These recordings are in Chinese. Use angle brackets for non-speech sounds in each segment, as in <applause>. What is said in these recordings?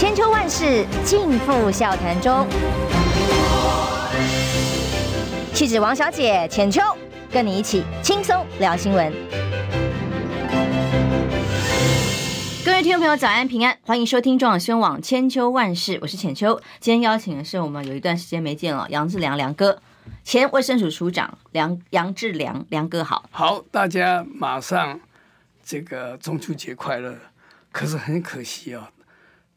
千秋万世尽付笑谈中。气质王小姐浅秋，跟你一起轻松聊新闻。各位听众朋友，早安平安，欢迎收听中广新闻网千秋万世，我是浅秋。今天邀请的是我们有一段时间没见了，杨志良梁哥，前卫生署署长梁杨志良梁哥好。好，大家马上这个中秋节快乐。可是很可惜啊、哦，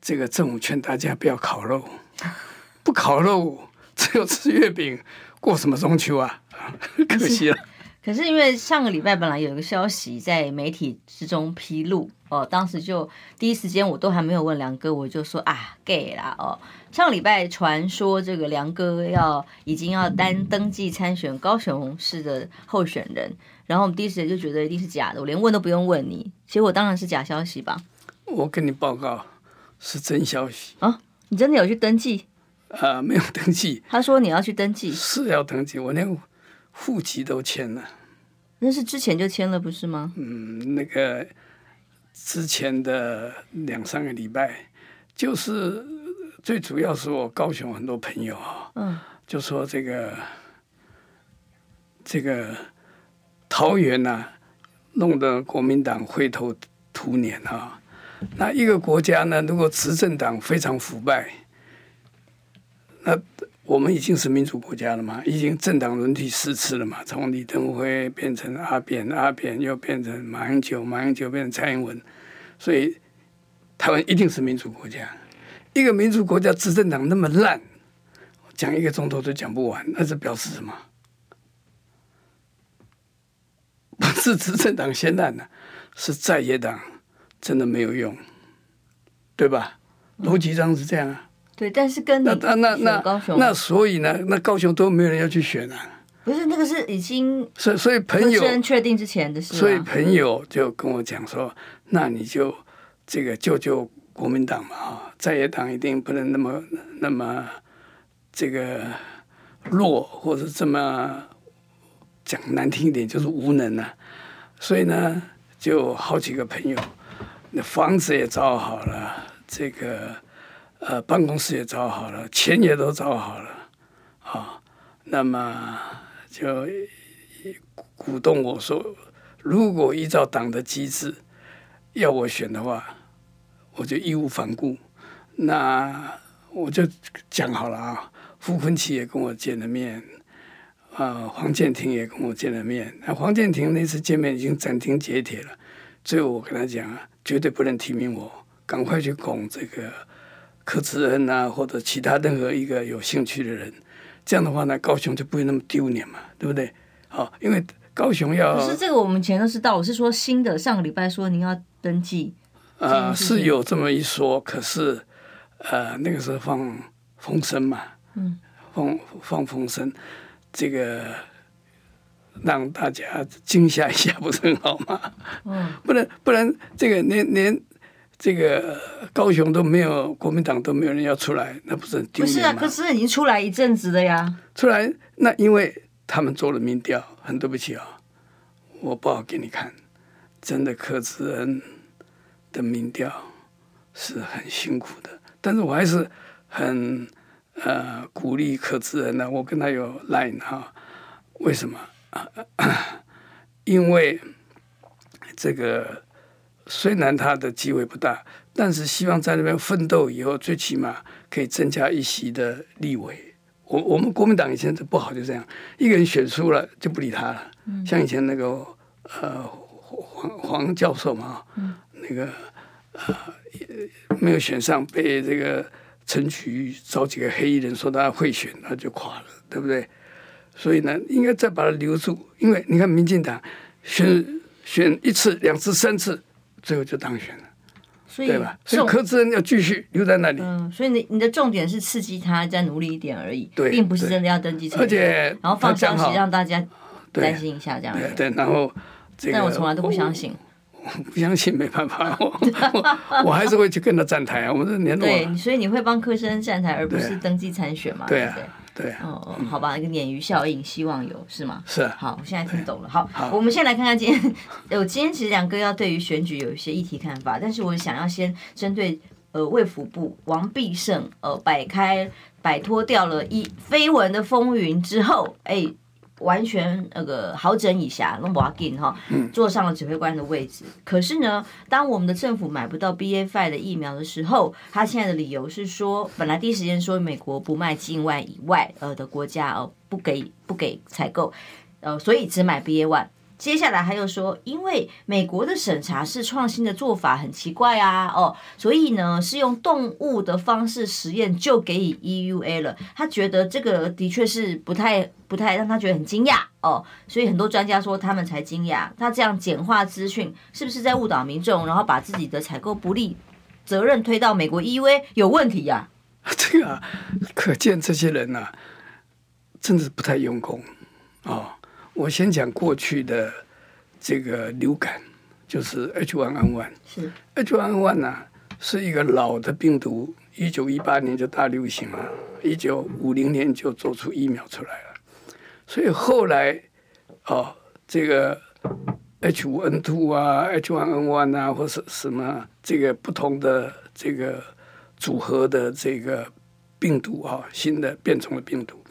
这个政府劝大家不要烤肉，<laughs> 不烤肉只有吃月饼。过什么中秋啊？<laughs> 可惜了。可是因为上个礼拜本来有一个消息在媒体之中披露哦，当时就第一时间我都还没有问梁哥，我就说啊，gay 啦哦。上个礼拜传说这个梁哥要已经要单登记参选高雄市的候选人，然后我们第一时间就觉得一定是假的，我连问都不用问你，结果当然是假消息吧？我跟你报告是真消息啊！你真的有去登记？啊，没有登记。他说你要去登记，是要登记，我连户籍都签了。那是之前就签了，不是吗？嗯，那个之前的两三个礼拜，就是最主要是我高雄很多朋友啊，嗯，就说这个这个桃园呐、啊，弄得国民党灰头土脸啊。那一个国家呢，如果执政党非常腐败。那我们已经是民主国家了嘛？已经政党轮替四次了嘛？从李登辉变成阿扁，阿扁又变成马英九，马英九变成蔡英文，所以台湾一定是民主国家。一个民主国家执政党那么烂，讲一个钟头都讲不完，那是表示什么？<laughs> 不是执政党先烂了，是在野党真的没有用，对吧？逻辑上是这样啊。对，但是跟那那那那那所以呢，那高雄都没有人要去选啊。不是那个是已经所以所以朋友确定之前的事，所以朋友就跟我讲说，那你就这个救救国民党嘛啊，在野党一定不能那么那么这个弱，或者这么讲难听一点就是无能啊。所以呢，就好几个朋友，那房子也找好了，这个。呃，办公室也找好了，钱也都找好了，啊、那么就鼓动我说，如果依照党的机制要我选的话，我就义无反顾。那我就讲好了啊，傅崐萁也跟我见了面，啊、黄建庭也跟我见了面。那黄建庭那次见面已经斩钉截铁了，最后我跟他讲啊，绝对不能提名我，赶快去拱这个。柯志恩啊，或者其他任何一个有兴趣的人，这样的话呢，高雄就不会那么丢脸嘛，对不对？好，因为高雄要不是这个，我们前都知道。我是说新的，上个礼拜说您要登记啊、呃，是有这么一说，可是呃，那个时候放风声嘛，嗯，放放风声，这个让大家惊吓一下，<laughs> 不是很好吗？嗯，不然不然这个连连。这个高雄都没有国民党都没有人要出来，那不是很丢脸吗？不是啊，可是已经出来一阵子了呀。出来，那因为他们做了民调，很对不起啊，我不好给你看。真的，柯志恩的民调是很辛苦的，但是我还是很呃鼓励柯志恩的。我跟他有 line 哈，为什么？<coughs> 因为这个。虽然他的机会不大，但是希望在那边奋斗以后，最起码可以增加一席的立委。我我们国民党以前是不好，就这样，一个人选输了就不理他了。嗯、像以前那个呃黄黄教授嘛，嗯、那个呃没有选上，被这个陈菊找几个黑衣人说他会选，他就垮了，对不对？所以呢，应该再把他留住，因为你看民进党选选一次、两次、三次。最后就当选了，所以对吧？所以柯志恩要继续留在那里。嗯，所以你你的重点是刺激他再努力一点而已，对，并不是真的要登记参选。而且，然后放消息让大家担心一下这样子。对，然后这个，但我从来都不相信。我 <laughs> 不相信没办法，<laughs> 我还是会去跟他站台啊。我们是联络。对，所以你会帮柯志恩站台，而不是登记参选嘛？对啊。对对，哦哦，好吧，一个鲶鱼效应，希望有是吗？是。好，我现在听懂了。好，好，我们先来看看今天，<laughs> 我今天其实两个要对于选举有一些议题看法，但是我想要先针对呃卫福部王必胜呃摆开摆脱掉了一绯闻的风云之后，哎。完全那个好整以暇，弄不阿紧哈，坐上了指挥官的位置。可是呢，当我们的政府买不到 B A five 的疫苗的时候，他现在的理由是说，本来第一时间说美国不卖境外以外呃的国家哦，不给不给采购，呃，所以只买 BA.1。接下来他又说，因为美国的审查是创新的做法，很奇怪啊，哦，所以呢是用动物的方式实验就给予 EUA 了。他觉得这个的确是不太不太让他觉得很惊讶哦，所以很多专家说他们才惊讶。他这样简化资讯是不是在误导民众，然后把自己的采购不利责任推到美国 EUA 有问题呀？啊？<laughs> 这个，可见这些人呐，啊，真的是不太用功啊。哦我先讲过去的这个流感，就是 H1N1。是 H1N1 呢，是一个老的病毒，一九一八年就大流行了，一九五零年就做出疫苗出来了。所以后来哦，这个 H5N2 啊，H1N1 啊，或是什么这个不同的这个组合的这个病毒啊，新的变种的病毒。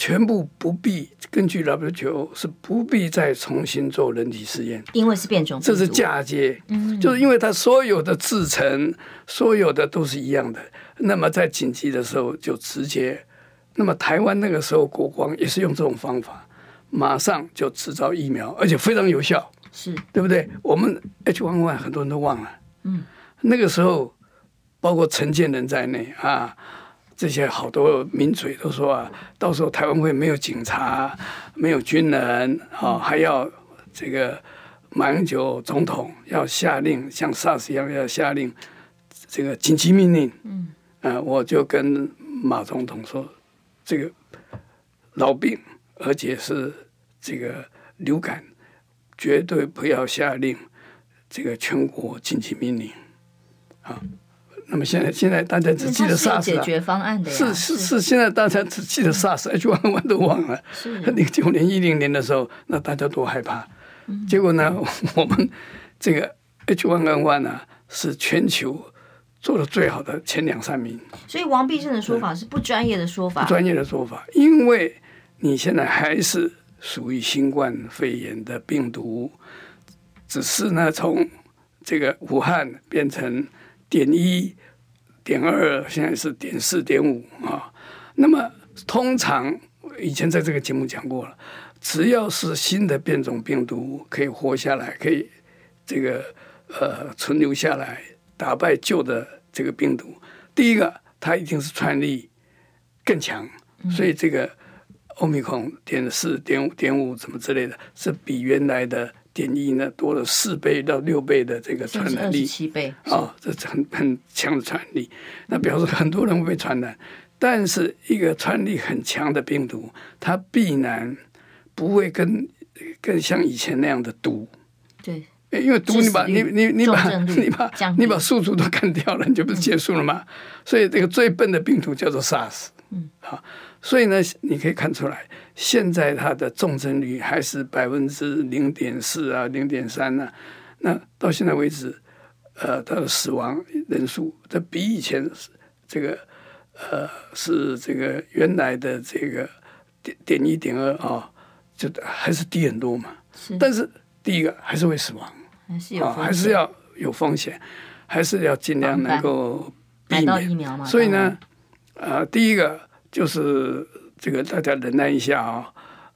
全部不必根据 WHO 是不必再重新做人体试验，因为是变种，这是嫁接，嗯，就是因为它所有的制成，所有的都是一样的。那么在紧急的时候就直接，那么台湾那个时候国光也是用这种方法，马上就制造疫苗，而且非常有效，是。对不对？我们 H1N1 很多人都忘了，嗯，那个时候包括陈建仁在内啊。这些好多名嘴都说啊，到时候台湾会没有警察，没有军人啊，还要这个马英九总统要下令，像 SARS 一样要下令这个紧急命令。嗯，呃，我就跟马总统说，这个老病，而且是这个流感，绝对不要下令这个全国紧急命令啊。那么现在，现在大家只记得 SARS，解决方案的是是是，现在大家只记得 SARS，H1N1 都忘了。是零九年、一零年的时候，那大家多害怕。嗯、结果呢，<laughs> 我们这个 H1N1 呢，是全球做的最好的前两三名。所以王必胜的说法是不专业的说法，不专业的说法，因为你现在还是属于新冠肺炎的病毒，只是呢，从这个武汉变成。点一、点二，现在是点四、点五啊。那么通常以前在这个节目讲过了，只要是新的变种病毒可以活下来，可以这个呃存留下来，打败旧的这个病毒，第一个它一定是传染力更强，所以这个欧米孔点四、点五、点五怎么之类的，是比原来的。点一呢，多了四倍到六倍的这个传染力，七倍啊、哦，这很很强的传染力。那表示很多人会被传染，但是一个传染力很强的病毒，它必然不会跟跟像以前那样的毒。对，因为毒你把你你你把 <laughs> 你把你把宿主都干掉了，你就不是结束了吗？嗯、所以这个最笨的病毒叫做 SARS。嗯，好。所以呢，你可以看出来，现在它的重症率还是百分之零点四啊，零点三呢。那到现在为止，呃，它的死亡人数，这比以前这个呃是这个原来的这个点点一点二啊，就还是低很多嘛。是。但是第一个还是会死亡，还是有啊，还是要有风险，还是要尽量能够避免。疫苗嘛。所以呢，呃，第一个。就是这个，大家忍耐一下啊、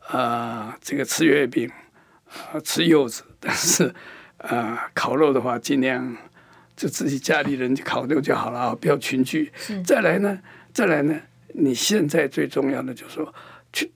哦，啊、呃，这个吃月饼，啊、呃，吃柚子，<laughs> 但是啊、呃，烤肉的话，尽量就自己家里人烤肉就好了啊，不要群聚。再来呢，再来呢，你现在最重要的就是说，去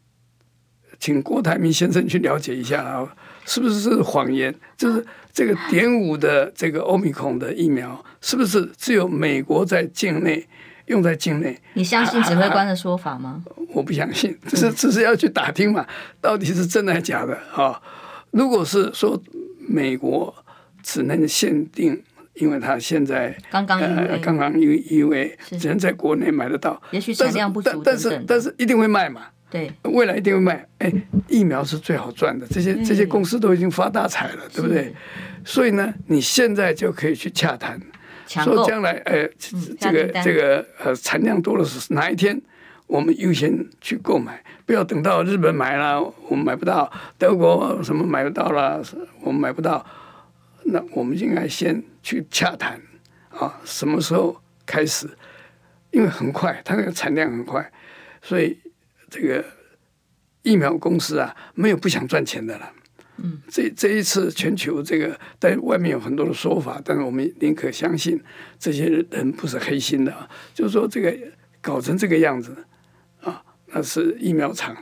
请郭台铭先生去了解一下啊，是不是是谎言？就是这个点五的这个欧米孔的疫苗，是不是只有美国在境内？用在境内，你相信指挥官的说法吗？我不相信，<laughs> 只是只是要去打听嘛，到底是真的还是假的啊、哦？如果是说美国只能限定，因为他现在刚刚呃刚刚因为因为只能在国内买得到，也许产量不足，但是但是一定会卖嘛，对，未来一定会卖。哎，疫苗是最好赚的，这些这些公司都已经发大财了，对不对？所以呢，你现在就可以去洽谈。说将来呃，嗯、这个这个呃产量多的是哪一天，我们优先去购买，不要等到日本买了我们买不到，德国什么买不到了我们买不到，那我们应该先去洽谈啊，什么时候开始？因为很快，它那个产量很快，所以这个疫苗公司啊，没有不想赚钱的了。嗯，这这一次全球这个在外面有很多的说法，但是我们宁可相信这些人不是黑心的啊。就是说，这个搞成这个样子啊，那是疫苗厂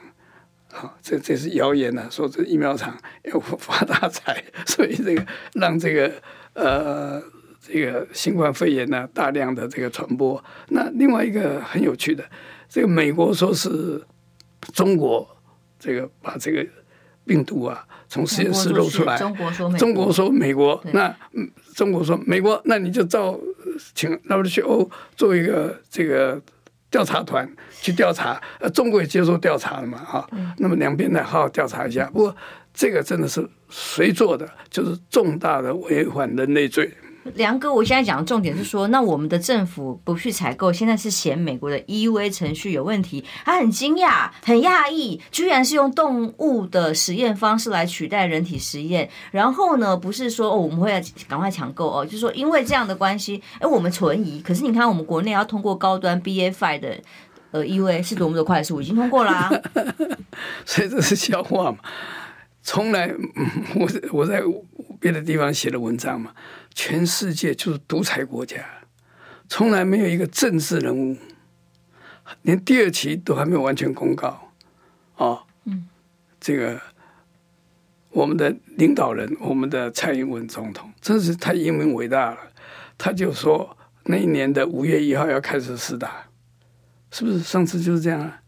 啊，这这是谣言啊，说这疫苗厂 <laughs> 要发大财，<laughs> 所以这个让这个呃这个新冠肺炎呢大量的这个传播。那另外一个很有趣的，这个美国说是中国这个把这个。病毒啊，从实验室漏出来。中国说美国，中国说美国，那中国说美国，那你就照请 WHO 做一个这个调查团去调查。呃，中国也接受调查了嘛，哈。那么两边呢好好调查一下。不过这个真的是谁做的，就是重大的违反人类罪。梁哥，我现在讲的重点是说，那我们的政府不去采购，现在是嫌美国的 EUA 程序有问题，他很惊讶，很讶异，居然是用动物的实验方式来取代人体实验。然后呢，不是说哦，我们会赶快抢购哦，就是说因为这样的关系，哎，我们存疑。可是你看，我们国内要通过高端 BA.5 的呃 EUA 是多么的快速，已经通过了啊。<laughs> 所以这是笑话嘛？从来，我我在别的地方写的文章嘛。全世界就是独裁国家，从来没有一个政治人物，连第二期都还没有完全公告，哦，嗯，这个我们的领导人，我们的蔡英文总统，真是太英明伟大了。他就说那一年的五月一号要开始施打，是不是？上次就是这样啊。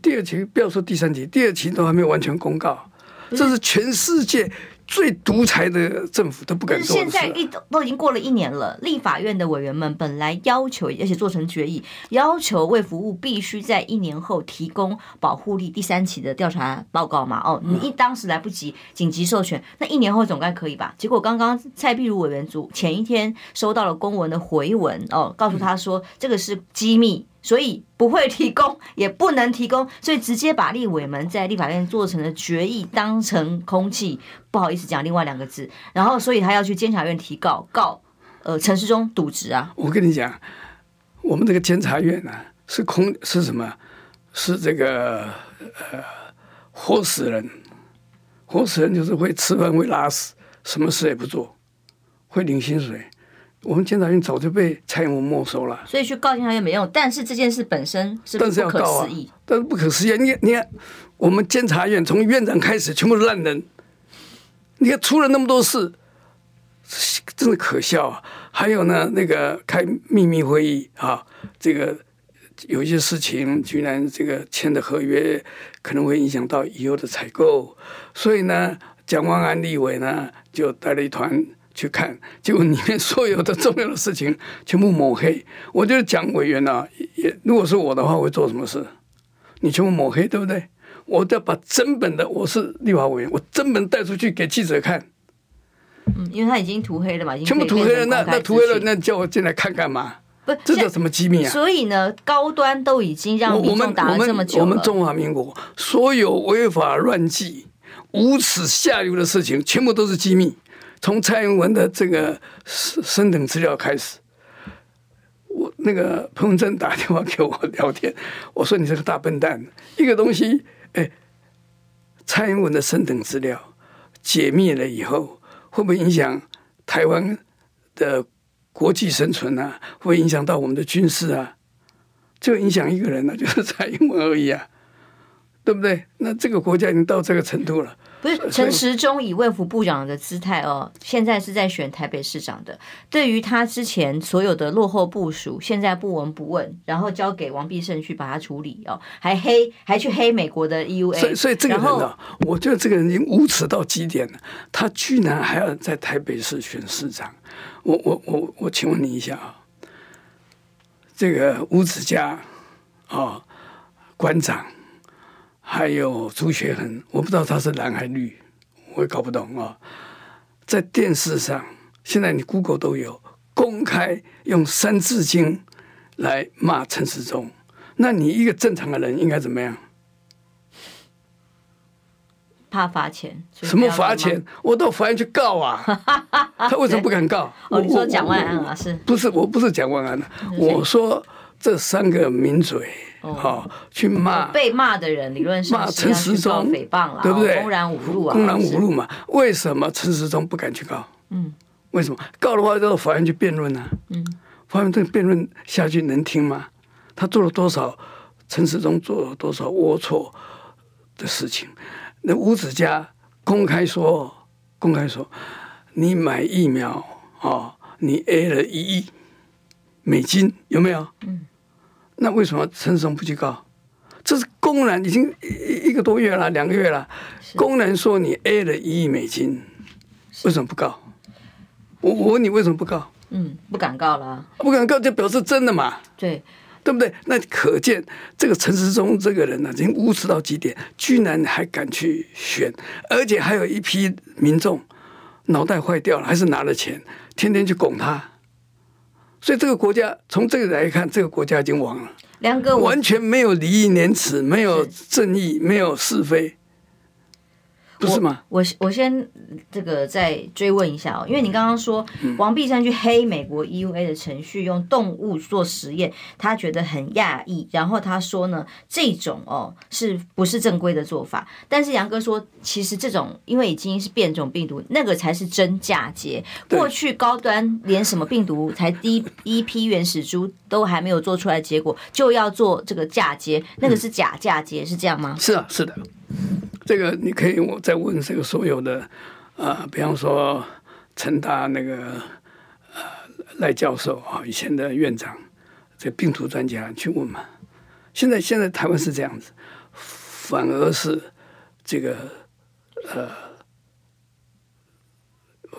第二期不要说第三期，第二期都还没有完全公告，这是全世界。最独裁的政府都不敢做。现在一都已经过了一年了，立法院的委员们本来要求，而且做成决议，要求卫福部必须在一年后提供保护力第三期的调查报告嘛？哦，你一当时来不及紧急授权，那一年后总该可以吧？结果刚刚蔡壁如委员组前一天收到了公文的回文，哦，告诉他说这个是机密。所以不会提供，<laughs> 也不能提供，所以直接把立委们在立法院做成了决议当成空气，不好意思讲另外两个字。然后，所以他要去监察院提告，告呃陈时中渎职啊。我跟你讲，我们这个监察院呢、啊，是空是什么？是这个呃活死人，活死人就是会吃饭会拉屎，什么事也不做，会领薪水。我们监察院早就被蔡英文没收了，所以去告监察院没用。但是这件事本身是不可思议，但是不可思议。你你看，我们监察院从院长开始全部是烂人，你看出了那么多事，真的可笑啊！还有呢，那个开秘密会议啊，这个有一些事情居然这个签的合约可能会影响到以后的采购，所以呢，蒋万安立委呢就带了一团。去看，结果里面所有的重要的事情全部抹黑。<laughs> 我觉得蒋委员啊，也如果是我的话，我会做什么事？你全部抹黑，对不对？我要把真本的，我是立法委员，我真本带出去给记者看。嗯，因为他已经涂黑了嘛，全部涂黑了，那那涂黑了，那叫我进来看干嘛？不，这叫什么机密啊？所以呢，高端都已经让民众打了这么久了，我们，我们中华民国所有违法乱纪、无耻下流的事情，全部都是机密。从蔡英文的这个升等资料开始，我那个彭文正打电话给我聊天，我说你这个大笨蛋，一个东西，哎，蔡英文的升等资料解密了以后，会不会影响台湾的国际生存啊？会影响到我们的军事啊？就影响一个人呢、就是蔡英文而已啊，对不对？那这个国家已经到这个程度了。不是陈时中以卫福部长的姿态哦，现在是在选台北市长的。对于他之前所有的落后部署，现在不闻不问，然后交给王必胜去把他处理哦，还黑还去黑美国的 EUA。所以，所以这个人呢，我觉得这个人已经无耻到极点了。他居然还要在台北市选市长。我我我我，请问你一下啊，这个吴子嘉啊，馆长。还有朱学恒，我不知道他是蓝还是绿，我也搞不懂啊。在电视上，现在你 Google 都有公开用《三字经》来骂陈时中，那你一个正常的人应该怎么样？怕罚钱？什么罚钱？我到法院去告啊！他为什么不敢告？<laughs> 哦，你说蒋万安啊？是不是？我不是蒋万安的，我说这三个名嘴。好，去骂被骂的人，理论上骂陈时中诽谤了，对不对？公然侮辱啊，公然侮辱嘛？为什么陈时中不敢去告？嗯，为什么告的话要到法院去辩论呢？嗯，法院这个辩论下去能听吗？他做了多少？陈时中做了多少龌龊的事情？那吴子嘉公开说，公开说，你买疫苗啊，你 A 了一亿美金，有没有？嗯。那为什么陈时中不去告？这是公然已经一一个多月了，两个月了，公然说你 A 了一亿美金，为什么不告？我我问你为什么不告？嗯，不敢告了，不敢告就表示真的嘛？对，对不对？那可见这个陈时中这个人呢、啊，已经无耻到极点，居然还敢去选，而且还有一批民众脑袋坏掉了，还是拿了钱，天天去拱他。所以这个国家从这个来看，这个国家已经亡了。梁哥，完全没有礼义廉耻，没有正义，没有是非。不是吗？我我，先这个再追问一下哦，因为你刚刚说王必胜去黑美国 EUA 的程序，用动物做实验，他觉得很讶异。然后他说呢，这种哦是不是正规的做法？但是杨哥说，其实这种因为已经是变种病毒，那个才是真嫁接。过去高端连什么病毒才第一批原始株都还没有做出来，结果就要做这个嫁接，那个是假嫁接，是这样吗？是啊，是的。这个你可以我再问这个所有的啊、比方说成大那个呃赖教授啊，以前的院长，这病毒专家去问嘛。现在现在台湾是这样子，反而是这个呃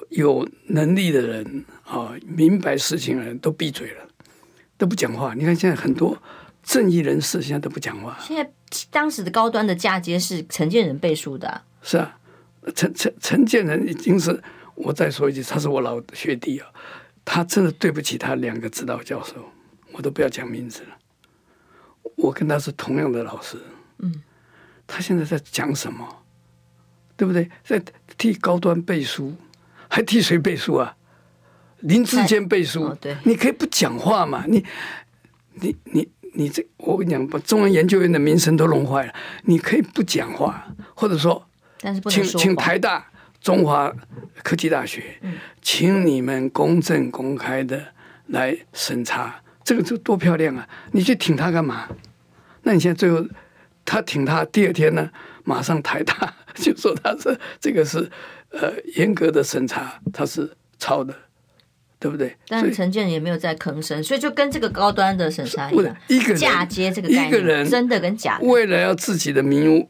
有能力的人啊，明白事情的人都闭嘴了，都不讲话。你看现在很多正义人士现在都不讲话。现在。当时的高端的嫁接是陈建仁背书的。啊，是啊，陈陈陈建仁已经是我再说一句，他是我老学弟啊，他真的对不起他两个指导教授，我都不要讲名字了，我跟他是同样的老师，嗯，他现在在讲什么？对不对？在替高端背书，还替谁背书啊？林志坚背书，哦，对，你可以不讲话嘛？你你你。你这，我跟你讲，把中文研究院的名声都弄坏了。你可以不讲话，或者说，但是不，请请台大、中华科技大学，嗯、请你们公正公开的来审查，这个就多漂亮啊！你去挺他干嘛？那你现在最后他挺他，第二天呢，马上台大 <laughs> 就说他是这个是呃严格的审查，他是抄的。对不对？但陈建仁也没有再吭声，所以就跟这个高端的审查一样，一个嫁接这个概念，一个人真的跟假的。为了要自己的名，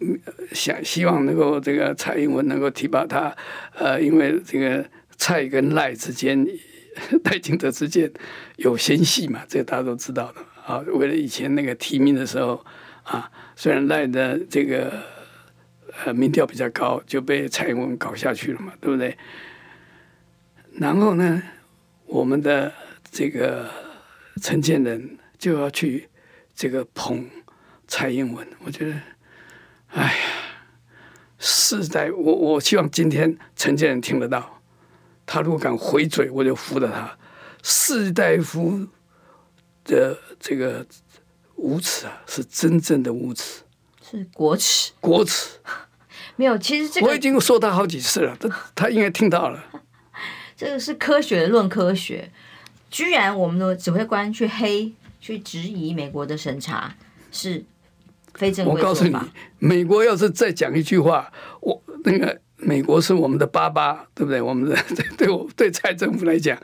想希望能够这个蔡英文能够提拔他，呃，因为这个蔡跟赖之间，<laughs> 赖清德之间有嫌隙嘛，这个大家都知道的啊。为了以前那个提名的时候啊，虽然赖的这个呃民调比较高，就被蔡英文搞下去了嘛，对不对？然后呢？我们的这个陈建仁就要去这个捧蔡英文，我觉得，哎呀，世代，我我希望今天陈建仁听得到，他如果敢回嘴，我就服了他。士大夫的这个无耻啊，是真正的无耻，是国耻，国耻。<laughs> 没有，其实这个我已经说他好几次了，他他应该听到了。这个是科学论科学，居然我们的指挥官去黑、去质疑美国的审查是非正规。我告诉你，美国要是再讲一句话，我那个美国是我们的爸爸，对不对？我们的 <laughs> 对对我对蔡政府来讲，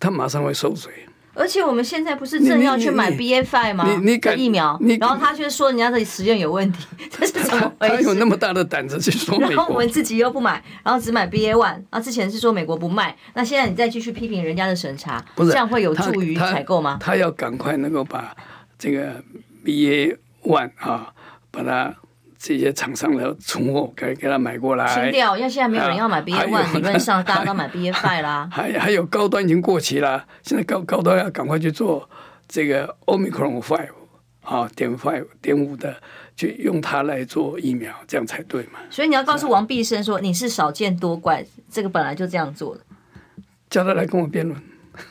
他马上会收嘴。而且我们现在不是正要去买 B A five 吗？你你敢疫苗？然后他却说人家的实验有问题，<laughs> 这是 <laughs> 怎么回事？他有那么大的胆子去说美国？然后我们自己又不买，然后只买 B A one。啊，之前是说美国不卖，那现在你再继续批评人家的审查，不是这样会有助于采购吗？他，他要赶快能够把这个 B A one 啊，把它这些厂商的存货，给给他买过来。清掉，因为现在没有人要买 BA One，理论上大家都买 BA Five 啦。<laughs> 还还有高端已经过期了，现在高高端要赶快去做这个 Omicron Five 啊，点 Five 点五的，就用它来做疫苗，这样才对嘛。所以你要告诉王必胜说，你是少见多怪，这个本来就这样做的。叫他来跟我辩论。<laughs>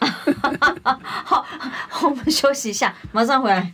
好，我们休息一下，马上回来。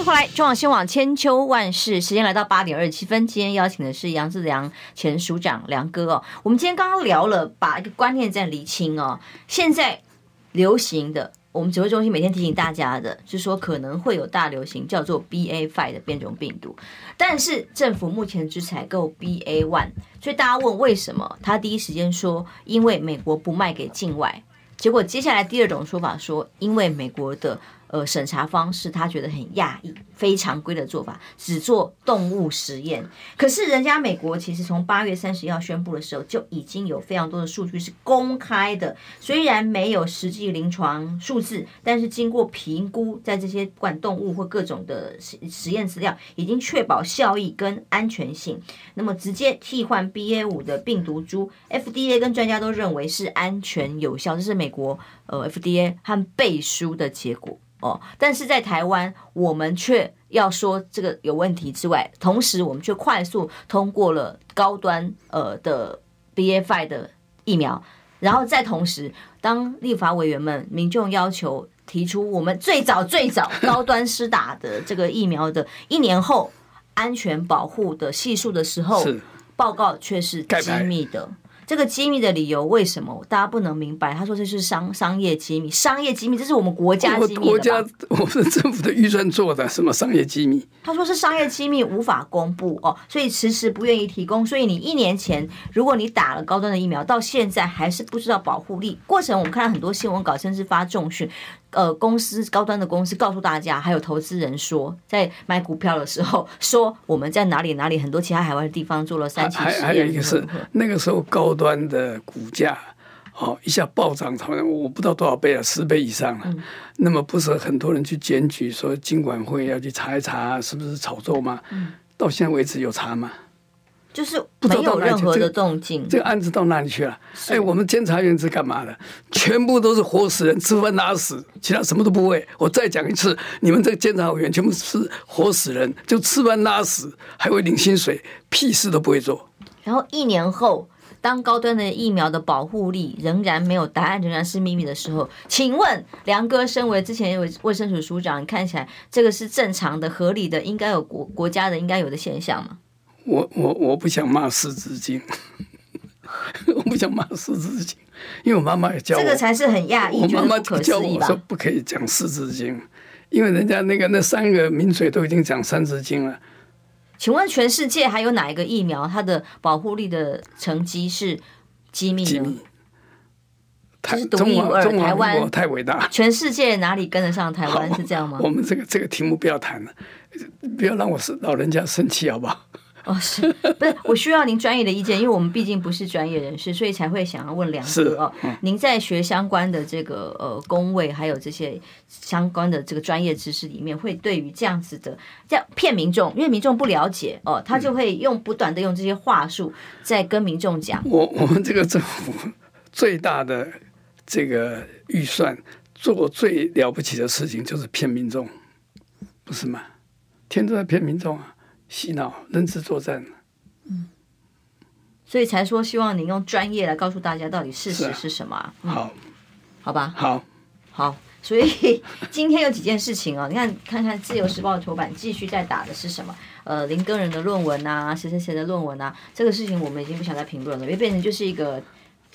迎回来，中广新闻千秋万世，时间来到八点二十七分。今天邀请的是杨志良前署长梁哥哦。我们今天刚刚聊了，把一个观念在厘清哦。现在流行的，我们指挥中心每天提醒大家的，是说可能会有大流行，叫做 BA five 的变种病毒。但是政府目前只采购 BA one，所以大家问为什么？他第一时间说，因为美国不卖给境外。结果接下来第二种说法说，因为美国的。呃，审查方式他觉得很讶异，非常规的做法，只做动物实验。可是人家美国其实从八月三十一号宣布的时候，就已经有非常多的数据是公开的，虽然没有实际临床数字，但是经过评估，在这些不管动物或各种的实实验资料，已经确保效益跟安全性。那么直接替换 BA 五的病毒株，FDA 跟专家都认为是安全有效，这是美国呃 FDA 和背书的结果。哦，但是在台湾，我们却要说这个有问题之外，同时我们却快速通过了高端呃的 B F I 的疫苗，然后再同时，当立法委员们、民众要求提出我们最早最早高端施打的这个疫苗的一年后安全保护的系数的时候，报告却是机密的。这个机密的理由为什么大家不能明白？他说这是商商业机密，商业机密，这是我们国家机密。国家我们政府的预算做的什么商业机密？他说是商业机密，无法公布哦，所以迟迟不愿意提供。所以你一年前，如果你打了高端的疫苗，到现在还是不知道保护力。过程我们看到很多新闻稿，甚至发重讯。呃，公司高端的公司告诉大家，还有投资人说，在买股票的时候说我们在哪里哪里很多其他海外的地方做了三期实验。还还有一个是那个时候高端的股价哦一下暴涨，他们我不知道多少倍了，十倍以上了。嗯、那么不是很多人去检举说金管会要去查一查是不是炒作吗？嗯、到现在为止有查吗？就是没有任何的动静，这个案子到哪里去了？哎，我们监察院是干嘛的？全部都是活死人，吃饭拉屎，其他什么都不会。我再讲一次，你们这个监察委员全部是活死人，就吃饭拉屎，还会领薪水，屁事都不会做。然后一年后，当高端的疫苗的保护力仍然没有答案，仍然是秘密的时候，请问梁哥，身为之前卫卫生署署长，你看起来这个是正常的、合理的，应该有国国家的应该有的现象吗？我我我不想骂四字经，我不想骂四字经，因为我妈妈也教我，这个才是很讶异，我妈妈教我说不可以讲四字经，因为人家那个那三个名嘴都已经讲三字经了。请问全世界还有哪一个疫苗它的保护力的成绩是机密呢？机密台独一无二，台湾太伟大，全世界哪里跟得上台湾？是这样吗？我们这个这个题目不要谈了，不要让我是老人家生气，好不好？哦，是不是？我需要您专业的意见，因为我们毕竟不是专业人士，所以才会想要问梁哥哦。嗯、您在学相关的这个呃工位，还有这些相关的这个专业知识里面，会对于这样子的这样骗民众，因为民众不了解哦，他就会用不断的用这些话术在跟民众讲。我 <laughs> 我们这个政府 <laughs> 最大的这个预算做最了不起的事情就是骗民众，不是吗？天天都在骗民众啊！洗脑、认知作战，嗯，所以才说希望您用专业来告诉大家到底事实是什么。好，好吧，好，好。所以今天有几件事情哦，<laughs> 你看，看看《自由时报》的头版继续在打的是什么？呃，林耕仁的论文啊，谁谁谁的论文啊，这个事情我们已经不想再评论了，因为变成就是一个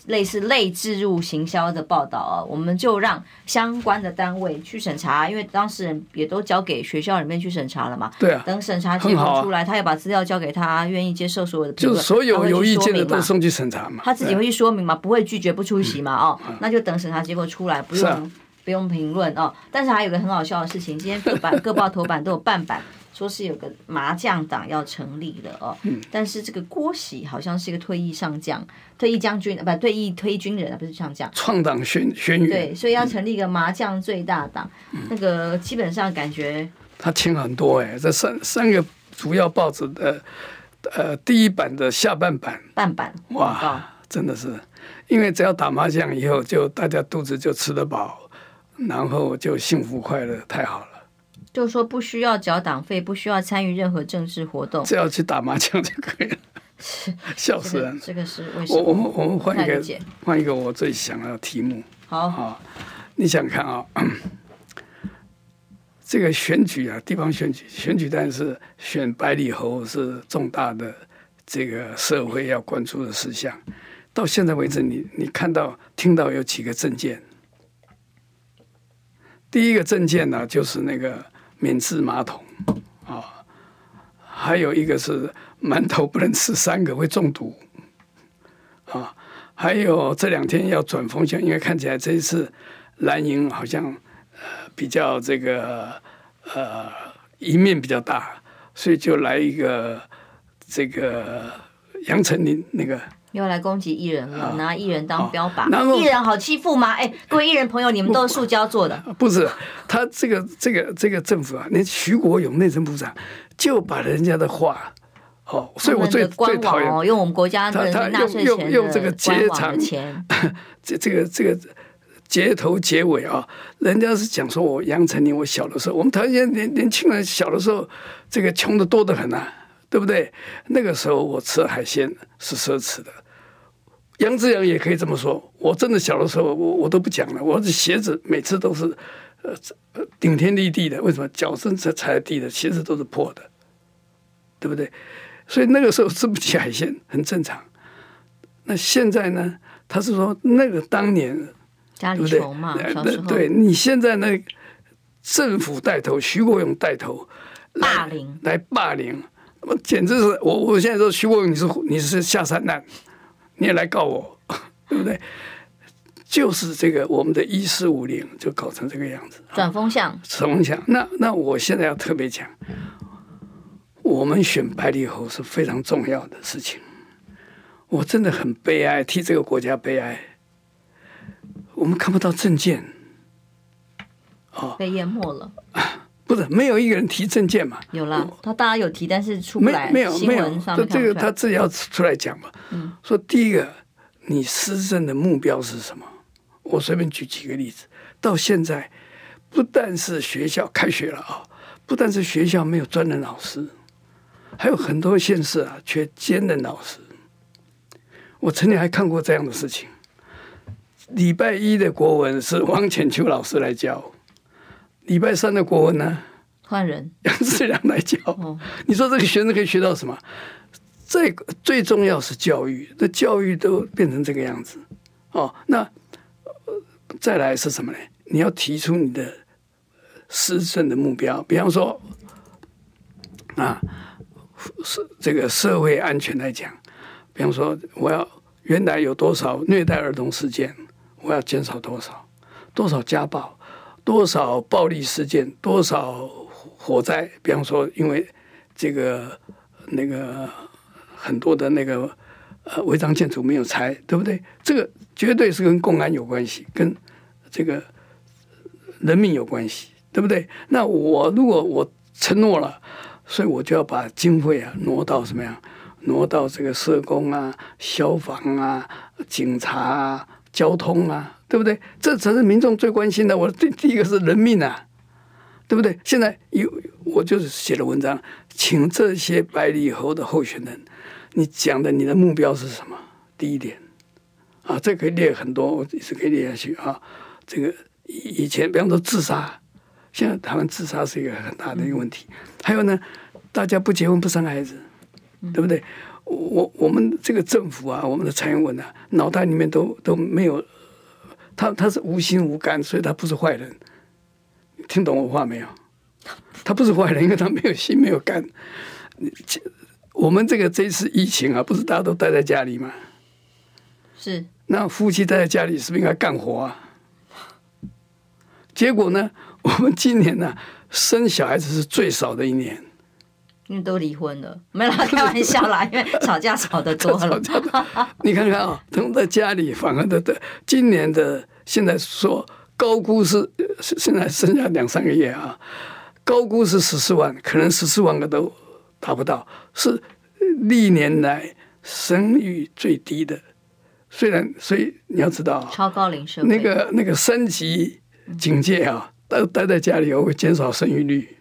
类似类置入行销的报道啊，我们就让相关的单位去审查，因为当事人也都交给学校里面去审查了嘛。对啊。等审查结果出来，他也把资料交给他，愿意接受所有的评论，就是所有有意见的都送去审查嘛。他自己会去说明嘛，不会拒绝不出席嘛？哦，那就等审查结果出来，不用不用评论哦。但是还有个很好笑的事情，今天各版 <laughs> 各报头版都有半版。说是有个麻将党要成立了哦，嗯、但是这个郭喜好像是一个退役上将、退役将军，不，退役退役军人啊，不是上将。创党宣宣言。对，所以要成立一个麻将最大党，嗯、那个基本上感觉他签很多哎，这三三个主要报纸的呃第一版的下半版半版哇，真的是，因为只要打麻将以后，就大家肚子就吃得饱，然后就幸福快乐，太好了。就是说不需要缴党费，不需要参与任何政治活动，只要去打麻将就可以了。<laughs> 笑死人。这个是为什么？我我们我们换一个换一个我最想要的题目。好，好，你想看啊？这个选举啊，地方选举，选举但是选百里侯是重大的这个社会要关注的事项。到现在为止你，你你看到听到有几个证件？第一个证件呢，就是那个。免治马桶啊，还有一个是馒头不能吃三个会中毒啊，还有这两天要转风向，因为看起来这一次蓝营好像呃比较这个呃赢面比较大，所以就来一个这个杨丞琳那个。又来攻击艺人了，拿艺人当标靶，艺人好欺负吗？<laughs> 哎，各位艺人朋友，你们都是塑胶做的。<laughs> 不是，他这个这个这个政府啊，连徐国勇内政部长就把人家的话，哦，所以我最最讨厌用我们国家的纳税钱用这个结长钱，<laughs> 这这个这个结头结尾啊，人家是讲说我杨丞琳，我小的时候，我们台湾年年轻人小的时候，这个穷的多得很啊，对不对？那个时候我吃海鲜是奢侈的。杨志阳也可以这么说。我真的小的时候，我我都不讲了。我的鞋子每次都是呃顶天立地的。为什么脚是踩踩地的，鞋子都是破的，对不对？所以那个时候吃不起海鲜很正常。那现在呢？他是说那个当年家里穷嘛，对对，对你现在那政府带头，徐国勇带头霸凌来霸凌，那么简直是我我现在说徐国勇，你是你是下三滥。你也来告我，<laughs> 对不对？就是这个，我们的一四五零就搞成这个样子，转风向，转风向。那那我现在要特别讲，我们选白里侯是非常重要的事情。我真的很悲哀，替这个国家悲哀。我们看不到证件，哦，被淹没了。不是没有一个人提证件嘛？有啦，他大家有提，但是出不来。没有，没有。这这个他自己要出来讲嘛。嗯。说第一个，你施政的目标是什么？我随便举几个例子。到现在，不但是学校开学了啊，不但是学校没有专任老师，还有很多县市啊缺兼任老师。我曾经还看过这样的事情：礼拜一的国文是王浅秋老师来教。礼拜三的国文呢？换人，杨志良来教。哦、你说这个学生可以学到什么？这个最重要是教育，那教育都变成这个样子哦。那、呃、再来是什么呢？你要提出你的施政的目标，比方说啊，是这个社会安全来讲，比方说我要原来有多少虐待儿童事件，我要减少多少，多少家暴。多少暴力事件，多少火灾？比方说，因为这个那个很多的那个呃违章建筑没有拆，对不对？这个绝对是跟公安有关系，跟这个人民有关系，对不对？那我如果我承诺了，所以我就要把经费啊挪到什么样？挪到这个社工啊、消防啊、警察啊、交通啊。对不对？这才是民众最关心的。我第第一个是人命啊，对不对？现在有我就是写了文章，请这些百里侯的候选人，你讲的你的目标是什么？第一点啊，这可以列很多，我一直可以列下去啊。这个以前，比方说自杀，现在台湾自杀是一个很大的一个问题。还有呢，大家不结婚不生孩子，对不对？我我们这个政府啊，我们的蔡英文啊，脑袋里面都都没有，他他是无心无肝，所以他不是坏人。听懂我话没有？他不是坏人，因为他没有心没有肝。我们这个这次疫情啊，不是大家都待在家里吗？是。那夫妻待在家里，是不是应该干活啊？结果呢，我们今年呢、啊，生小孩子是最少的一年。因为都离婚了，没啦开玩笑啦，因为吵架吵得多了。<laughs> 你看看啊、哦，他们在家里反而的的，今年的现在说高估是现在剩下两三个月啊，高估是十四万，可能十四万个都达不到，是历年来生育最低的。虽然，所以你要知道，超高龄社会那个那个三级警戒啊，待待在家里会减少生育率。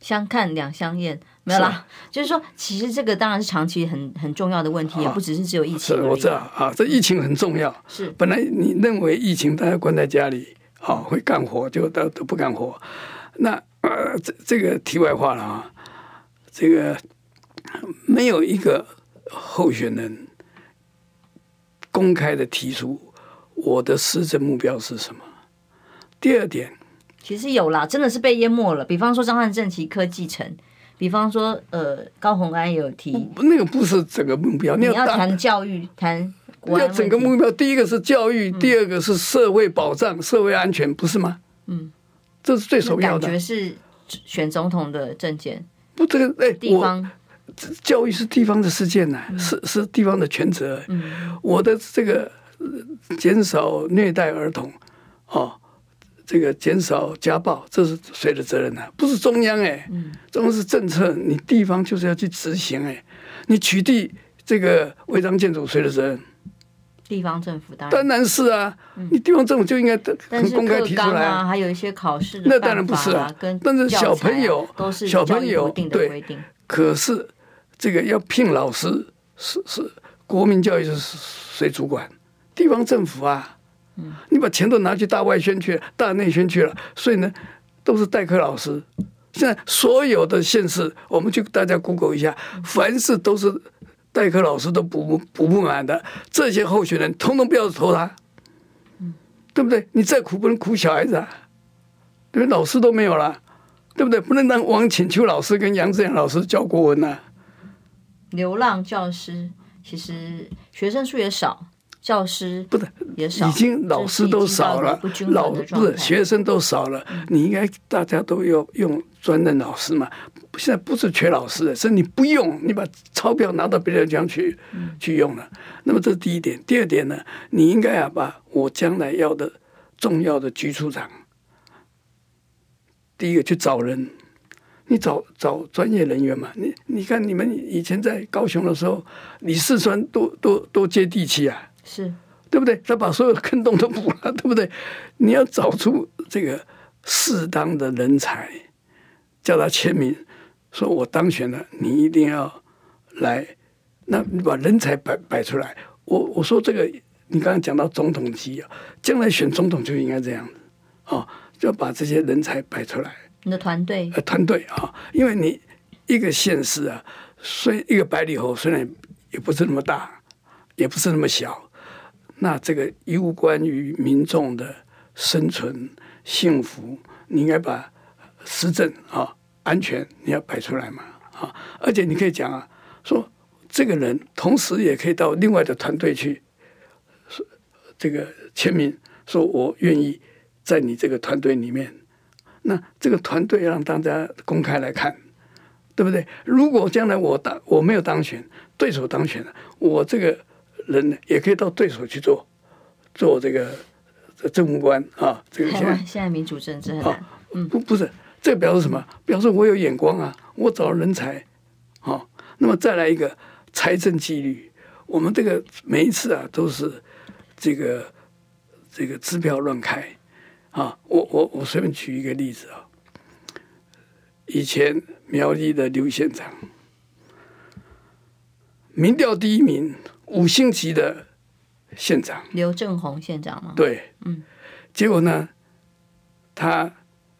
相看两相厌，没有啦。啊、就是说，其实这个当然是长期很很重要的问题，啊、也不只是只有疫情。是，我知道啊，这疫情很重要。是，本来你认为疫情大家关在家里啊会干活，就都都不干活。那呃，这这个题外话了啊，这个没有一个候选人公开的提出我的施政目标是什么。第二点。其实有啦，真的是被淹没了。比方说张汉正提科技城，比方说呃高虹安有提，那个不是整个目标。你要谈教育，谈要整个目标。第一个是教育，嗯、第二个是社会保障、社会安全，不是吗？嗯，这是最首要的。感觉是选总统的政见。不，这个哎，地方教育是地方的事件呢、啊嗯，是是地方的全责。嗯，我的这个减少虐待儿童，哦。这个减少家暴，这是谁的责任呢、啊？不是中央哎，中央是政策，你地方就是要去执行哎。你取缔这个违章建筑，谁的责任？地方政府当然当然是啊，你地方政府就应该很公开提出来啊。还有一些考试、啊，那当然不是啊。但是小朋友都是小朋友对，可是这个要聘老师是是国民教育是谁主管？地方政府啊。你把钱都拿去大外宣去了，大内宣去了，所以呢，都是代课老师。现在所有的县市，我们去大家 Google 一下，凡是都是代课老师都补不补不满的，这些候选人通通不要投他，对不对？你再苦不能苦小孩子啊，对不对？老师都没有了，对不对？不能让王浅秋老师跟杨志阳老师教国文呐、啊。流浪教师其实学生数也少。教师不是已经老师都少了，老不是学生都少了。嗯、你应该大家都要用专任老师嘛？现在不是缺老师的，是你不用，你把钞票拿到别的地方去、嗯、去用了。那么这是第一点。第二点呢？你应该啊把我将来要的重要的局处长，第一个去找人，你找找专业人员嘛。你你看你们以前在高雄的时候，李四川多多多接地气啊。是对不对？他把所有的坑洞都补了，对不对？你要找出这个适当的人才，叫他签名，说我当选了，你一定要来。那你把人才摆摆出来。我我说这个，你刚刚讲到总统级啊，将来选总统就应该这样子哦，就要把这些人才摆出来。你的团队，呃，团队啊，因为你一个县市啊，虽一个百里侯虽然也不是那么大，也不是那么小。那这个攸关于民众的生存幸福，你应该把施政啊安全你要摆出来嘛啊！而且你可以讲啊，说这个人同时也可以到另外的团队去，这个签名，说我愿意在你这个团队里面。那这个团队让大家公开来看，对不对？如果将来我当我没有当选，对手当选了，我这个。人也可以到对手去做，做这个政务官啊。这个现在现在民主政治很难。嗯，不不是，这个表示什么？表示我有眼光啊，我找人才。好，那么再来一个财政纪律。我们这个每一次啊，都是这个这个支票乱开啊。我我我随便举一个例子啊。以前苗栗的刘县长，民调第一名。五星级的县长刘正宏县长吗？对，嗯，结果呢，他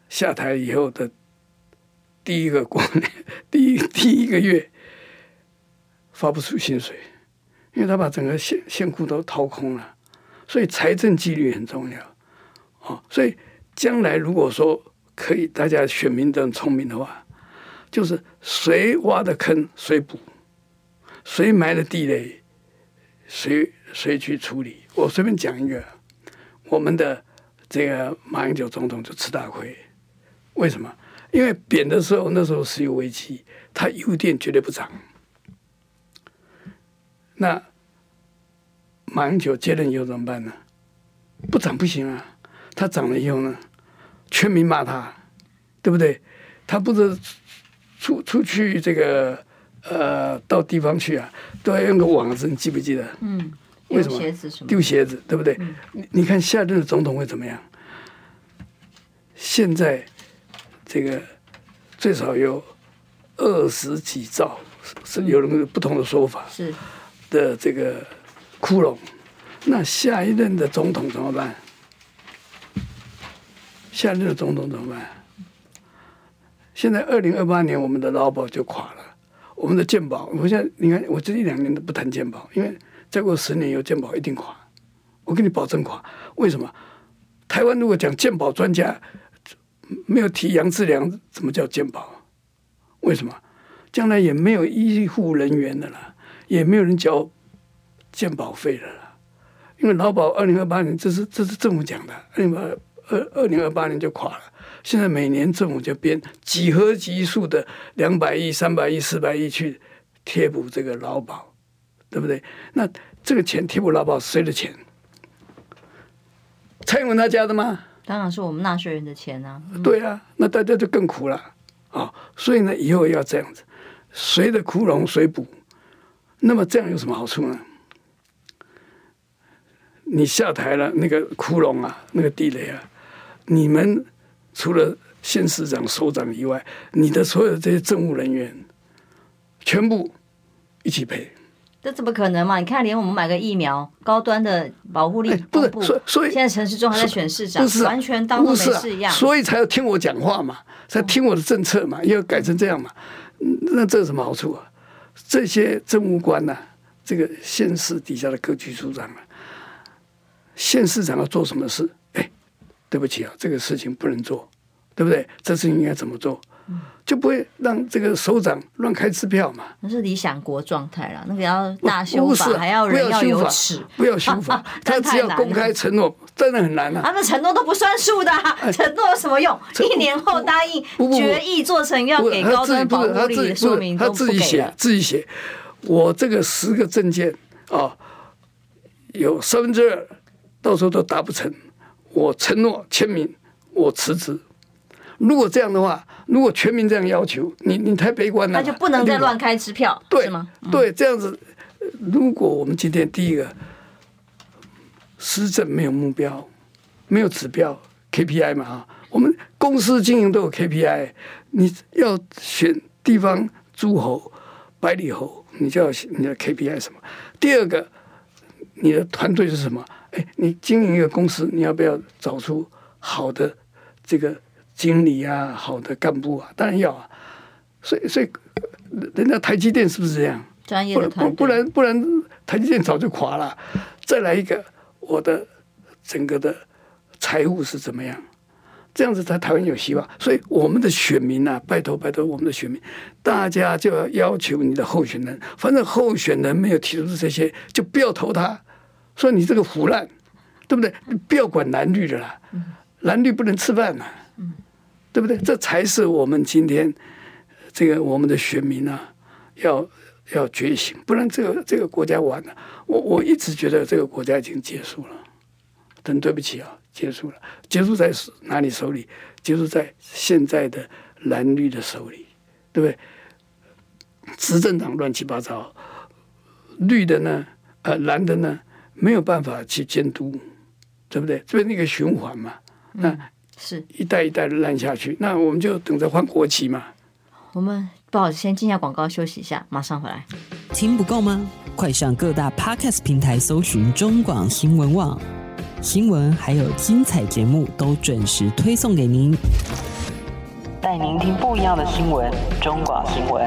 下台以后的第一个过年，<laughs> 第一第一个月，发不出薪水，因为他把整个县县库都掏空了，所以财政纪律很重要。哦，所以将来如果说可以，大家选民都很聪明的话，就是谁挖的坑谁补，谁埋的地雷，谁谁去处理。我随便讲一个，我们的这个马英九总统就吃大亏，为什么？因为贬的时候那时候石油危机，他油电绝对不涨。那马英九接任以后怎么办呢？不涨不行啊！他涨了以后呢，全民骂他，对不对？他不是出出去这个呃到地方去啊，都要用个网子，你记不记得？嗯。为什么？丢鞋子，对不对？嗯、你你看下任的总统会怎么样？现在这个最少有二十几兆，是有人不同的说法。是的，这个窟窿，那下一任的总统怎么办？下一任的总统怎么办？现在二零二八年，我们的劳保就垮了，我们的健保，我现在你看，我这一两年都不谈健保，因为。再过十年，有健保一定垮，我给你保证垮。为什么？台湾如果讲健保专家没有提杨志良，怎么叫健保？为什么？将来也没有医护人员的了，也没有人交健保费的了。因为劳保二零二八年，这是这是政府讲的，二零二二二零二八年就垮了。现在每年政府就编几何级数的两百亿、三百亿、四百亿去贴补这个劳保。对不对？那这个钱贴补劳保是谁的钱？蔡英文他家的吗？当然是我们纳税人的钱啊！嗯、对啊，那大家就更苦了啊、哦！所以呢，以后要这样子，谁的窟窿谁补。那么这样有什么好处呢？你下台了，那个窟窿啊，那个地雷啊，你们除了县市长、首长以外，你的所有的这些政务人员全部一起赔。这怎么可能嘛？你看，连我们买个疫苗，高端的保护力不是，所以所以现在陈时中还在选市长，是完全当做没事一样，所以才要听我讲话嘛，才听我的政策嘛，要改成这样嘛。那这有什么好处啊？这些政务官呐、啊，这个县市底下的各局处长啊，县市长要做什么事？哎，对不起啊，这个事情不能做，对不对？这事情应该怎么做？就不会让这个首长乱开支票嘛？那是理想国状态了，那个要大修法，还要人要有尺，不要修法，<laughs> 他只要公开承诺，真的很难啊。他们承诺都不算数的，承诺有什么用？一年后答应决议做成要给高端保护力的说明，他自己写，自己写。我这个十个证件啊，有三分之二到时候都达不成，我承诺签名，我辞职。如果这样的话，如果全民这样要求，你你太悲观了。那就不能再乱开支票，对是吗？对，这样子，如果我们今天第一个施政没有目标，没有指标 KPI 嘛啊，我们公司经营都有 KPI，你要选地方诸侯、百里侯，你就要你的 KPI 什么？第二个，你的团队是什么？哎，你经营一个公司，你要不要找出好的这个？经理啊，好的干部啊，当然要啊。所以，所以，人家台积电是不是这样？专业的不，不然，不然，台积电早就垮了。再来一个，我的整个的财务是怎么样？这样子在台湾有希望。所以，我们的选民啊，拜托，拜托，我们的选民，大家就要要求你的候选人，反正候选人没有提出这些，就不要投他。说你这个腐烂，对不对？不要管蓝绿的啦，蓝绿不能吃饭呐。对不对？这才是我们今天这个我们的选民啊，要要觉醒，不然这个这个国家完了。我我一直觉得这个国家已经结束了，真对不起啊，结束了。结束在哪里手里？结束在现在的蓝绿的手里，对不对？执政党乱七八糟，绿的呢，呃，蓝的呢，没有办法去监督，对不对？这边那个循环嘛，那。是一代一代的烂下去，那我们就等着换国旗嘛。我们不好，先进下广告休息一下，马上回来。听不够吗？快上各大 Podcast 平台搜寻中广新闻网，新闻还有精彩节目都准时推送给您，带您听不一样的新闻。中广新闻。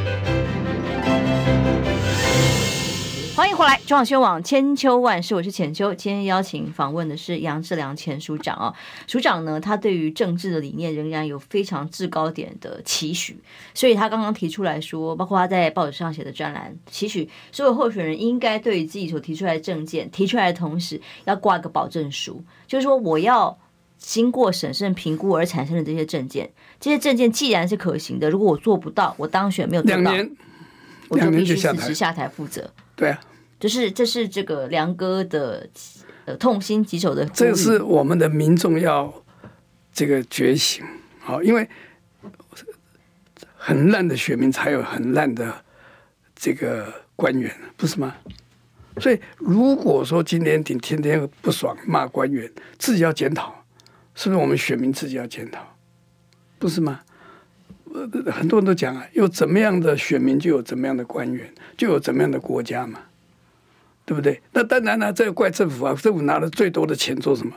欢迎回来，中广新闻网千秋万世，我是浅秋。今天邀请访问的是杨志良前署长啊，署长呢，他对于政治的理念仍然有非常制高点的期许，所以他刚刚提出来说，包括他在报纸上写的专栏，期许所有候选人应该对于自己所提出来的政见提出来的同时，要挂个保证书，就是说我要经过审慎评估而产生的这些政见，这些政见既然是可行的，如果我做不到，我当选没有做到，我就必须辞职下台负责。对啊。这是这是这个梁哥的呃痛心疾首的，这个是我们的民众要这个觉醒好，因为很烂的选民才有很烂的这个官员，不是吗？所以如果说今天你天天不爽骂官员，自己要检讨，是不是我们选民自己要检讨？不是吗？很多人都讲啊，有怎么样的选民就有怎么样的官员，就有怎么样的国家嘛。对不对？那当然了，这个怪政府啊！政府拿了最多的钱做什么？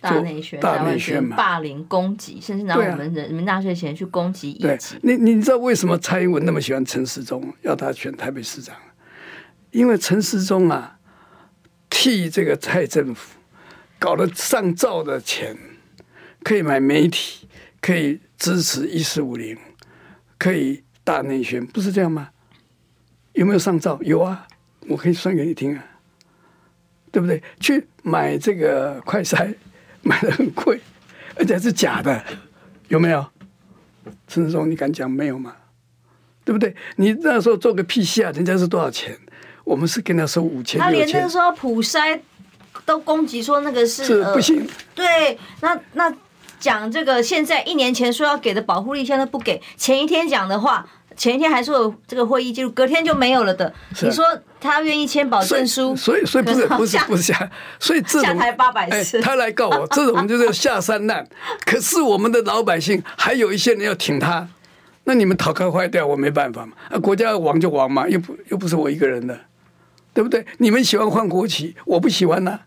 大内宣、大内宣嘛，霸凌、攻击，甚至拿我们人民纳税钱去攻击异己。你你知道为什么蔡英文那么喜欢陈时中，要他选台北市长？因为陈时中啊，替这个蔡政府搞了上兆的钱，可以买媒体，可以支持一四五零，可以大内宣，不是这样吗？有没有上照？有啊。我可以算给你听啊，对不对？去买这个快筛，<laughs> 买的很贵，而且是假的，有没有？陈志忠，你敢讲没有吗？对不对？你那时候做个 PCR，人家是多少钱？我们是跟他收五千。他连那个时候普筛都攻击说那个是，是不行。呃、对，那那讲这个现在一年前说要给的保护力，现在不给。前一天讲的话。前一天还说有这个会议记录，隔天就没有了的。你说他愿意签保证书，所以所以不是不是不是下，所以这种下台八百次，他来告我，<laughs> 这种就是下三滥。可是我们的老百姓还有一些人要挺他，那你们讨个坏掉，我没办法嘛。啊，国家要亡就亡嘛，又不又不是我一个人的，对不对？你们喜欢换国旗，我不喜欢呐、啊。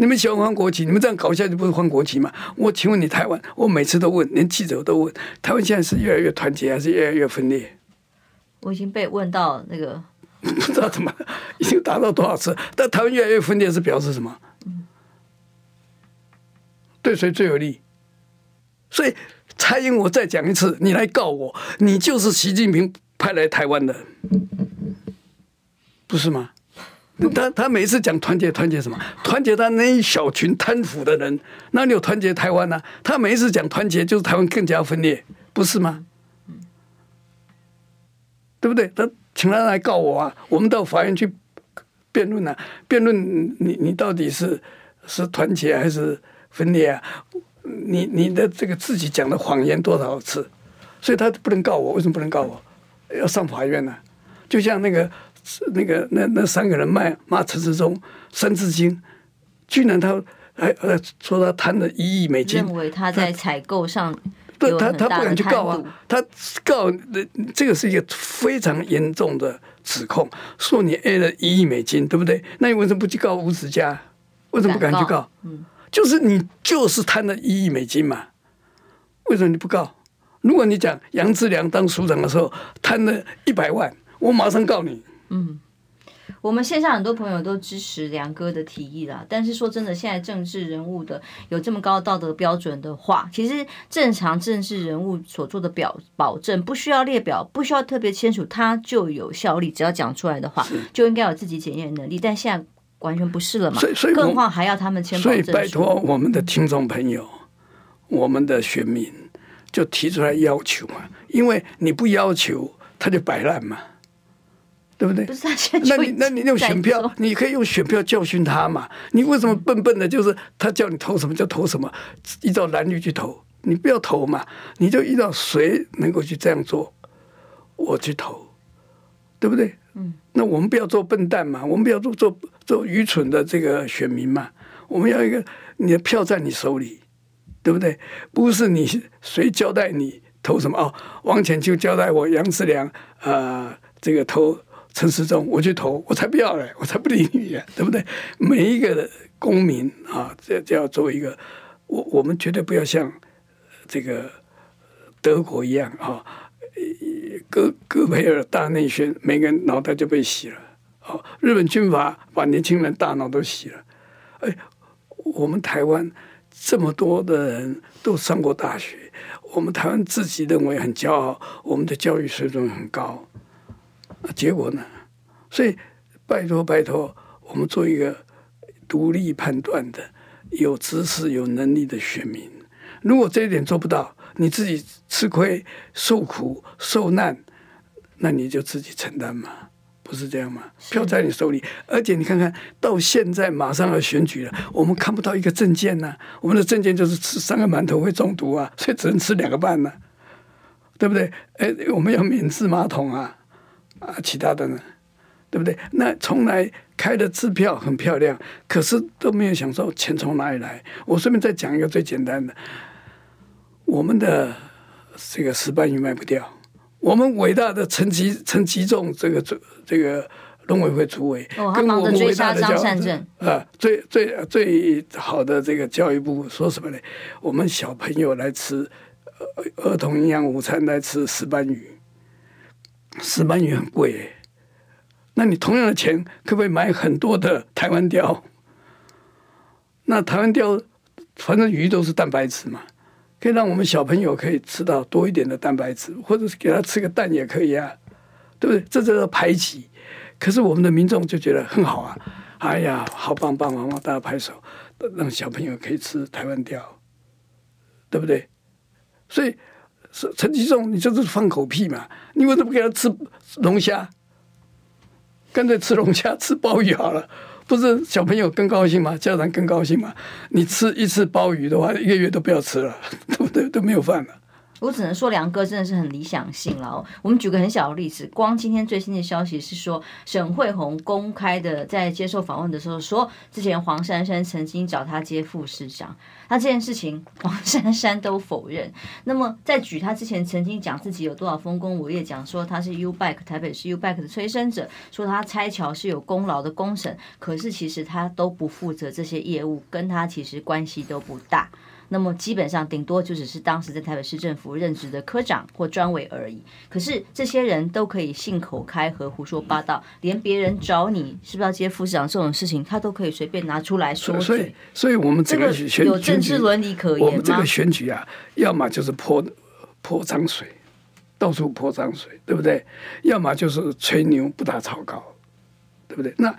你们喜欢换国旗，你们这样搞下去不是换国旗吗？我请问你，台湾，我每次都问，连记者都问，台湾现在是越来越团结还是越来越分裂？我已经被问到那个，不知道怎么已经达到多少次，但台湾越来越分裂是表示什么？对谁最有利？所以蔡英文，我再讲一次，你来告我，你就是习近平派来台湾的，不是吗？<laughs> 他他每一次讲团结，团结什么？团结他那一小群贪腐的人，哪里有团结台湾呢？他每一次讲团结，就是台湾更加分裂，不是吗？对不对？他请他来告我啊！我们到法院去辩论啊，辩论你你到底是是团结还是分裂啊？你你的这个自己讲的谎言多少次？所以他不能告我，为什么不能告我？要上法院呢？就像那个。那个那那三个人骂骂陈世忠《三字经》，居然他还呃说他贪了一亿美金，认为他在采购上对他他不敢去告啊，他告的这个是一个非常严重的指控，说你 A 了一亿美金，对不对？那你为什么不去告吴子嘉？为什么不敢去告？嗯，就是你就是贪了一亿美金嘛，为什么你不告？如果你讲杨志良当署长的时候贪了一百万，我马上告你。嗯，我们线上很多朋友都支持梁哥的提议啦。但是说真的，现在政治人物的有这么高道德标准的话，其实正常政治人物所做的表保证不需要列表，不需要特别签署，他就有效力。只要讲出来的话，就应该有自己检验能力。但现在完全不是了嘛，所以更何况还要他们签保证。所以拜托我们的听众朋友，我们的选民就提出来要求嘛，因为你不要求，他就摆烂嘛。对不对？不是他那你那你用选票，你可以用选票教训他嘛？你为什么笨笨的？就是他叫你投什么就投什么，依照蓝绿去投，你不要投嘛？你就依照谁能够去这样做，我去投，对不对？嗯。那我们不要做笨蛋嘛，我们不要做做做愚蠢的这个选民嘛。我们要一个你的票在你手里，对不对？不是你谁交代你投什么哦？王浅秋交代我杨志良啊、呃，这个投。陈时中，我去投，我才不要嘞，我才不理你，对不对？每一个公民啊，这这要做一个，我我们绝对不要像这个德国一样啊，戈戈培尔大内宣，每个人脑袋就被洗了。哦，日本军阀把年轻人大脑都洗了。哎，我们台湾这么多的人都上过大学，我们台湾自己认为很骄傲，我们的教育水准很高。结果呢？所以拜托拜托，我们做一个独立判断的、有知识、有能力的选民。如果这一点做不到，你自己吃亏、受苦、受难，那你就自己承担嘛，不是这样吗？票在你手里，而且你看看到现在马上要选举了，我们看不到一个证件呢。我们的证件就是吃三个馒头会中毒啊，所以只能吃两个半呢，对不对？哎，我们要免治马桶啊。啊，其他的呢，对不对？那从来开的支票很漂亮，可是都没有想说钱从哪里来。我顺便再讲一个最简单的，我们的这个石斑鱼卖不掉，我们伟大的陈吉陈吉仲这个这这个农委会主委，哦、跟我们伟大的张善政啊，最最最好的这个教育部说什么呢？我们小朋友来吃儿童营养午餐，来吃石斑鱼。石斑鱼很贵，那你同样的钱可不可以买很多的台湾鯛？那台湾鯛反正鱼都是蛋白质嘛，可以让我们小朋友可以吃到多一点的蛋白质，或者是给他吃个蛋也可以啊，对不对？这叫做排挤。可是我们的民众就觉得很好啊，哎呀，好棒棒棒棒，大家拍手，让小朋友可以吃台湾鯛，对不对？所以。陈吉中，你这是放狗屁嘛？你为什么不给他吃龙虾？干脆吃龙虾、吃鲍鱼好了，不是小朋友更高兴吗？家长更高兴吗？你吃一次鲍鱼的话，一个月都不要吃了，都都？都没有饭了。我只能说，梁哥真的是很理想性了。我们举个很小的例子，光今天最新的消息是说，沈慧虹公开的在接受访问的时候说，之前黄珊珊曾经找他接副市长，那这件事情黄珊珊都否认。那么再举他之前曾经讲自己有多少丰功伟业，讲说他是 U Bike 台北市 U Bike 的催生者，说他拆桥是有功劳的功臣，可是其实他都不负责这些业务，跟他其实关系都不大。那么基本上顶多就只是当时在台北市政府任职的科长或专委而已。可是这些人都可以信口开河、胡说八道，连别人找你是不是要接副市长这种事情，他都可以随便拿出来说。所以，所以我们这个有政治伦理可言吗？我们这个选举啊，要么就是泼泼脏水，到处泼脏水，对不对？要么就是吹牛不打草稿，对不对？那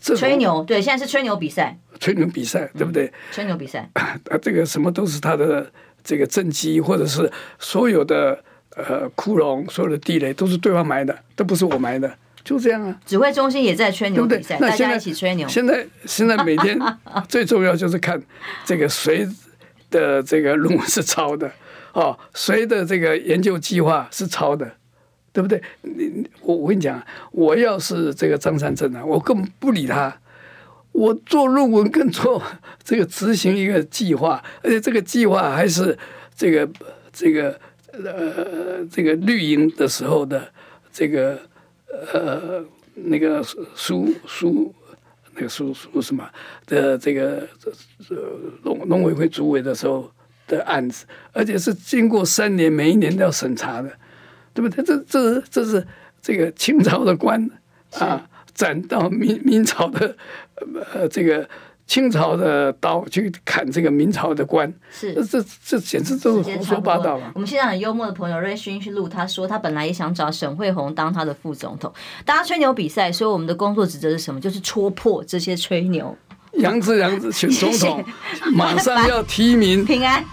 吹牛，对，现在是吹牛比赛。吹牛比赛，对不对？吹牛比赛啊，这个什么都是他的这个政绩，或者是所有的呃窟窿，所有的地雷都是对方埋的，都不是我埋的，就这样啊。指挥中心也在吹牛比赛，那大家一起吹牛。现在现在每天 <laughs> 最重要就是看这个谁的这个论文是抄的哦，谁的这个研究计划是抄的，对不对？你我我跟你讲，我要是这个张善政啊，我根本不理他。我做论文跟做这个执行一个计划，而且这个计划还是这个这个呃这个绿营的时候的这个呃那个苏苏那个苏苏什么的这个农农委会主委的时候的案子，而且是经过三年，每一年都要审查的，对不对？这这这是这个清朝的官啊。斩到明明朝的，呃，这个清朝的刀去砍这个明朝的官，是这这这简直都是胡说八道嘛！我们现在很幽默的朋友瑞勋去录，他说他本来也想找沈慧红当他的副总统。大家吹牛比赛，所以我们的工作职责是什么？就是戳破这些吹牛。杨志良选总统，<laughs> 马上要提名 <laughs> 平安。